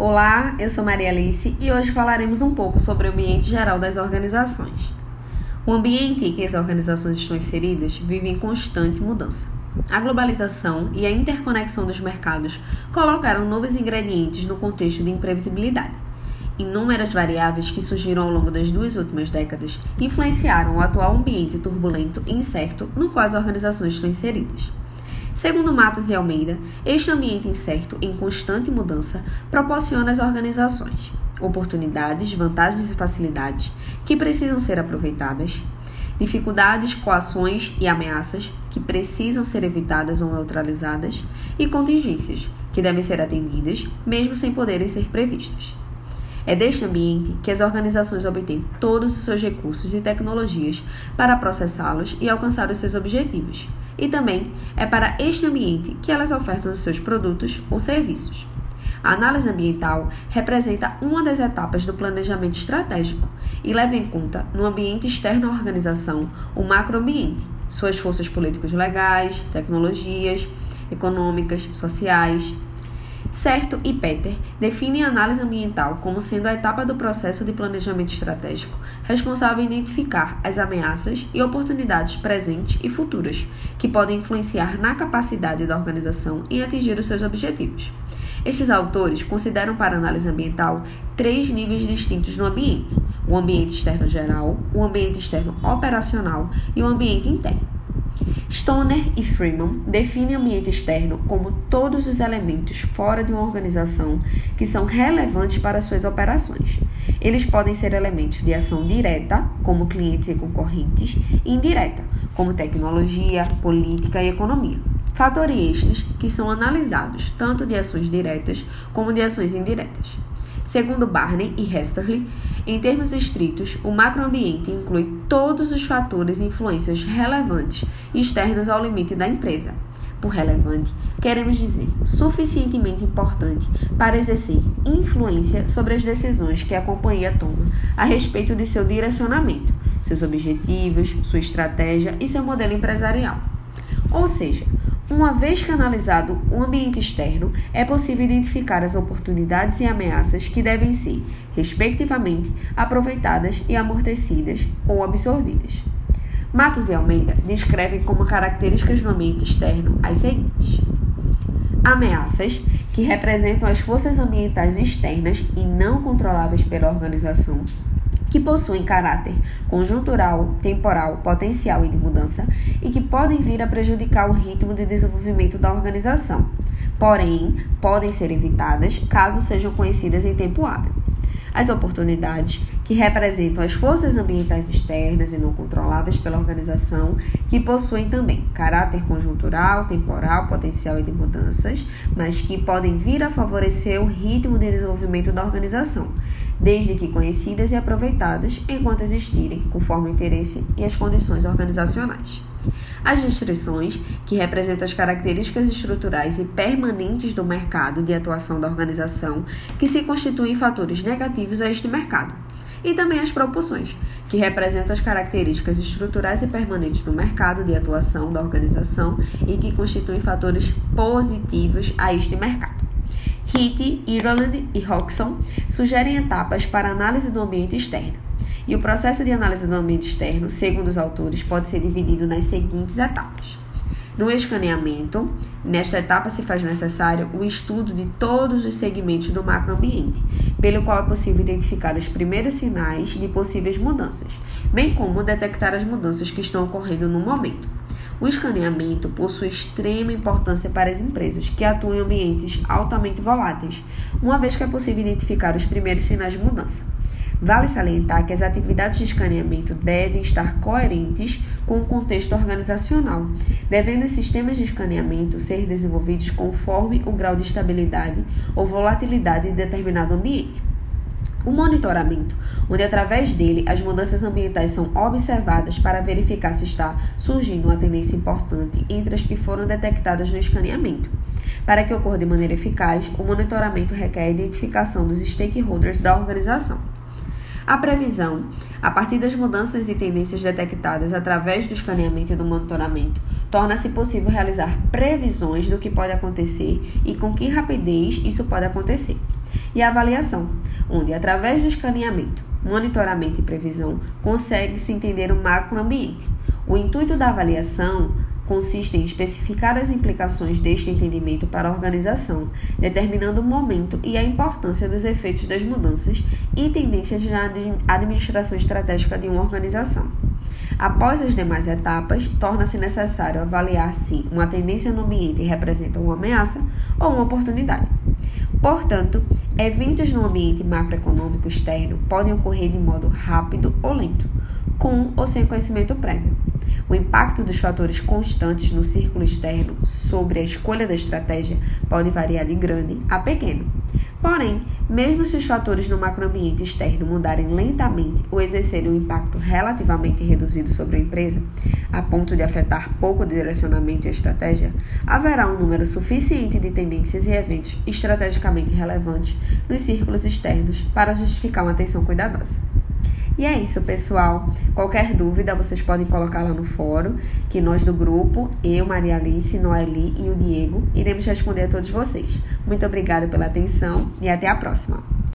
Olá, eu sou Maria Alice e hoje falaremos um pouco sobre o ambiente geral das organizações. O ambiente em que as organizações estão inseridas vive em constante mudança. A globalização e a interconexão dos mercados colocaram novos ingredientes no contexto de imprevisibilidade. Inúmeras variáveis que surgiram ao longo das duas últimas décadas influenciaram o atual ambiente turbulento e incerto no qual as organizações estão inseridas. Segundo Matos e Almeida, este ambiente incerto em constante mudança proporciona às organizações oportunidades, vantagens e facilidades que precisam ser aproveitadas, dificuldades, coações e ameaças que precisam ser evitadas ou neutralizadas e contingências que devem ser atendidas, mesmo sem poderem ser previstas. É deste ambiente que as organizações obtêm todos os seus recursos e tecnologias para processá-los e alcançar os seus objetivos. E também é para este ambiente que elas ofertam os seus produtos ou serviços. A análise ambiental representa uma das etapas do planejamento estratégico e leva em conta, no ambiente externo à organização, o macroambiente, suas forças políticos legais, tecnologias, econômicas, sociais, Certo e Peter definem a análise ambiental como sendo a etapa do processo de planejamento estratégico responsável em identificar as ameaças e oportunidades presentes e futuras que podem influenciar na capacidade da organização em atingir os seus objetivos. Estes autores consideram para a análise ambiental três níveis distintos no ambiente: o ambiente externo geral, o ambiente externo operacional e o ambiente interno. Stoner e Freeman definem ambiente externo como todos os elementos fora de uma organização que são relevantes para suas operações. Eles podem ser elementos de ação direta, como clientes e concorrentes, e indireta, como tecnologia, política e economia. Fatores estes que são analisados tanto de ações diretas como de ações indiretas. Segundo Barney e Hesterly, em termos estritos, o macroambiente inclui todos os fatores e influências relevantes externos ao limite da empresa. Por relevante, queremos dizer suficientemente importante para exercer influência sobre as decisões que a companhia toma a respeito de seu direcionamento, seus objetivos, sua estratégia e seu modelo empresarial. Ou seja, uma vez que analisado o ambiente externo, é possível identificar as oportunidades e ameaças que devem ser, respectivamente, aproveitadas e amortecidas ou absorvidas. Matos e Almeida descrevem como características do ambiente externo as seguintes: ameaças, que representam as forças ambientais externas e não controláveis pela organização, que possuem caráter conjuntural, temporal, potencial e de mudança e que podem vir a prejudicar o ritmo de desenvolvimento da organização. Porém, podem ser evitadas caso sejam conhecidas em tempo hábil. As oportunidades, que representam as forças ambientais externas e não controláveis pela organização, que possuem também caráter conjuntural, temporal, potencial e de mudanças, mas que podem vir a favorecer o ritmo de desenvolvimento da organização, desde que conhecidas e aproveitadas enquanto existirem, conforme o interesse e as condições organizacionais. As restrições, que representam as características estruturais e permanentes do mercado de atuação da organização, que se constituem fatores negativos a este mercado. E também as proporções, que representam as características estruturais e permanentes do mercado de atuação da organização e que constituem fatores positivos a este mercado. Hitt, Ireland e Hodgson sugerem etapas para análise do ambiente externo. E o processo de análise do ambiente externo, segundo os autores, pode ser dividido nas seguintes etapas. No escaneamento, nesta etapa se faz necessário o estudo de todos os segmentos do macroambiente, pelo qual é possível identificar os primeiros sinais de possíveis mudanças, bem como detectar as mudanças que estão ocorrendo no momento. O escaneamento possui extrema importância para as empresas que atuam em ambientes altamente voláteis, uma vez que é possível identificar os primeiros sinais de mudança. Vale salientar que as atividades de escaneamento devem estar coerentes com o contexto organizacional, devendo os sistemas de escaneamento ser desenvolvidos conforme o grau de estabilidade ou volatilidade de determinado ambiente. O monitoramento, onde através dele as mudanças ambientais são observadas para verificar se está surgindo uma tendência importante entre as que foram detectadas no escaneamento. Para que ocorra de maneira eficaz, o monitoramento requer a identificação dos stakeholders da organização. A previsão, a partir das mudanças e tendências detectadas através do escaneamento e do monitoramento, torna-se possível realizar previsões do que pode acontecer e com que rapidez isso pode acontecer. E a avaliação, onde, através do escaneamento, monitoramento e previsão, consegue-se entender o macroambiente. O intuito da avaliação consiste em especificar as implicações deste entendimento para a organização, determinando o momento e a importância dos efeitos das mudanças e tendências na administração estratégica de uma organização. Após as demais etapas, torna-se necessário avaliar se uma tendência no ambiente representa uma ameaça ou uma oportunidade. Portanto, eventos no ambiente macroeconômico externo podem ocorrer de modo rápido ou lento, com ou sem conhecimento prévio. O impacto dos fatores constantes no círculo externo sobre a escolha da estratégia pode variar de grande a pequeno. Porém, mesmo se os fatores no macroambiente externo mudarem lentamente ou exercerem um impacto relativamente reduzido sobre a empresa, a ponto de afetar pouco o direcionamento e a estratégia, haverá um número suficiente de tendências e eventos estrategicamente relevantes nos círculos externos para justificar uma atenção cuidadosa. E é isso, pessoal. Qualquer dúvida vocês podem colocar lá no fórum, que nós do grupo, eu, Maria Alice, Noeli e o Diego, iremos responder a todos vocês. Muito obrigada pela atenção e até a próxima.